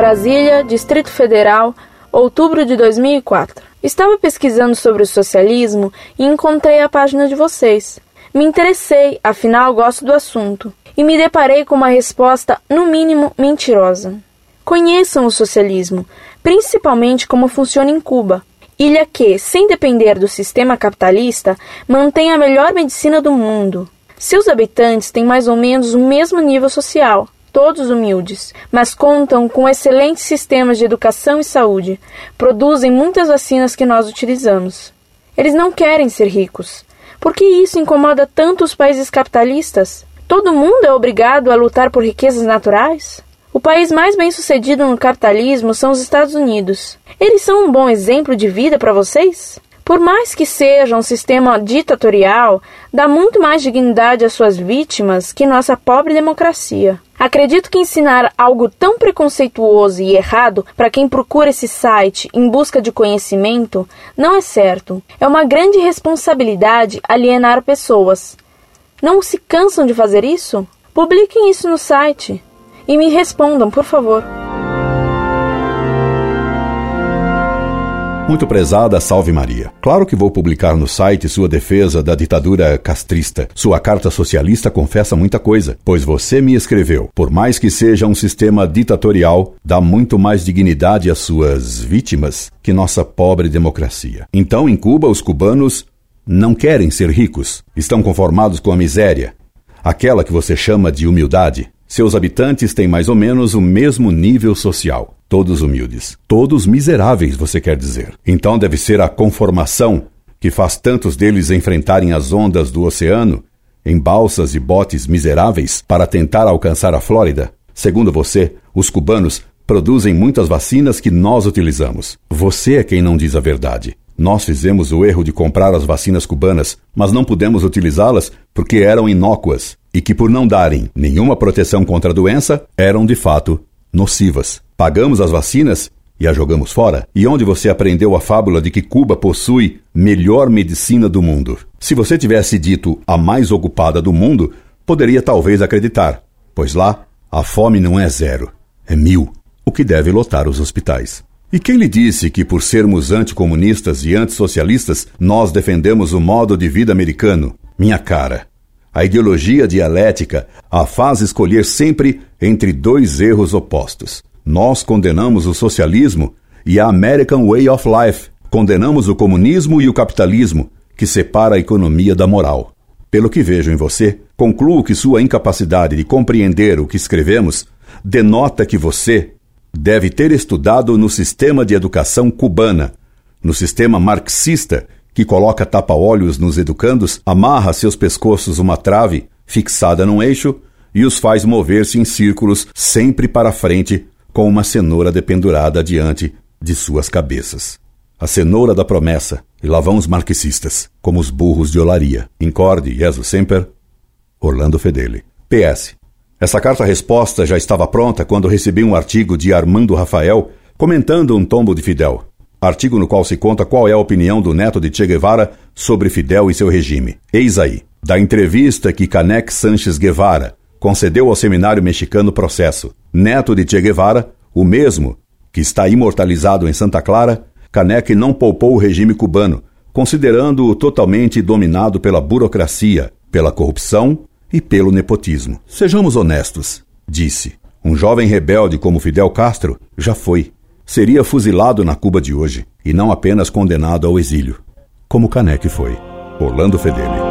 Brasília, Distrito Federal, outubro de 2004. Estava pesquisando sobre o socialismo e encontrei a página de vocês. Me interessei, afinal gosto do assunto, e me deparei com uma resposta, no mínimo, mentirosa. Conheçam o socialismo, principalmente como funciona em Cuba, ilha que, sem depender do sistema capitalista, mantém a melhor medicina do mundo. Seus habitantes têm mais ou menos o mesmo nível social, todos humildes, mas contam com excelentes sistemas de educação e saúde, produzem muitas vacinas que nós utilizamos. Eles não querem ser ricos. Por que isso incomoda tanto os países capitalistas? Todo mundo é obrigado a lutar por riquezas naturais? O país mais bem-sucedido no capitalismo são os Estados Unidos. Eles são um bom exemplo de vida para vocês? Por mais que seja um sistema ditatorial, dá muito mais dignidade às suas vítimas que nossa pobre democracia. Acredito que ensinar algo tão preconceituoso e errado para quem procura esse site em busca de conhecimento não é certo. É uma grande responsabilidade alienar pessoas. Não se cansam de fazer isso? Publiquem isso no site. E me respondam, por favor. Muito prezada, salve Maria. Claro que vou publicar no site sua defesa da ditadura castrista. Sua carta socialista confessa muita coisa, pois você me escreveu. Por mais que seja um sistema ditatorial, dá muito mais dignidade às suas vítimas que nossa pobre democracia. Então, em Cuba, os cubanos não querem ser ricos, estão conformados com a miséria, aquela que você chama de humildade. Seus habitantes têm mais ou menos o mesmo nível social. Todos humildes. Todos miseráveis, você quer dizer. Então deve ser a conformação que faz tantos deles enfrentarem as ondas do oceano em balsas e botes miseráveis para tentar alcançar a Flórida? Segundo você, os cubanos produzem muitas vacinas que nós utilizamos. Você é quem não diz a verdade. Nós fizemos o erro de comprar as vacinas cubanas, mas não pudemos utilizá-las porque eram inócuas e que, por não darem nenhuma proteção contra a doença, eram de fato nocivas. Pagamos as vacinas e a jogamos fora? E onde você aprendeu a fábula de que Cuba possui melhor medicina do mundo? Se você tivesse dito a mais ocupada do mundo, poderia talvez acreditar, pois lá a fome não é zero, é mil, o que deve lotar os hospitais. E quem lhe disse que, por sermos anticomunistas e antissocialistas, nós defendemos o modo de vida americano? Minha cara. A ideologia dialética a faz escolher sempre entre dois erros opostos. Nós condenamos o socialismo e a American Way of Life. Condenamos o comunismo e o capitalismo, que separa a economia da moral. Pelo que vejo em você, concluo que sua incapacidade de compreender o que escrevemos denota que você deve ter estudado no sistema de educação cubana, no sistema marxista, que coloca tapa-olhos nos educandos, amarra seus pescoços uma trave fixada num eixo e os faz mover-se em círculos sempre para frente, com uma cenoura dependurada diante de suas cabeças. A cenoura da promessa, e lá vão os marxistas, como os burros de olaria. Incorde, Jesus Semper, Orlando Fedeli. PS. Essa carta-resposta já estava pronta quando recebi um artigo de Armando Rafael comentando um tombo de Fidel. Artigo no qual se conta qual é a opinião do neto de Che Guevara sobre Fidel e seu regime. Eis aí. Da entrevista que Canek Sanches Guevara concedeu ao seminário mexicano Processo. Neto de Che Guevara, o mesmo que está imortalizado em Santa Clara, Canek não poupou o regime cubano, considerando-o totalmente dominado pela burocracia, pela corrupção e pelo nepotismo. Sejamos honestos, disse. Um jovem rebelde como Fidel Castro já foi. Seria fuzilado na Cuba de hoje e não apenas condenado ao exílio, como Canek foi. Orlando Fedeli.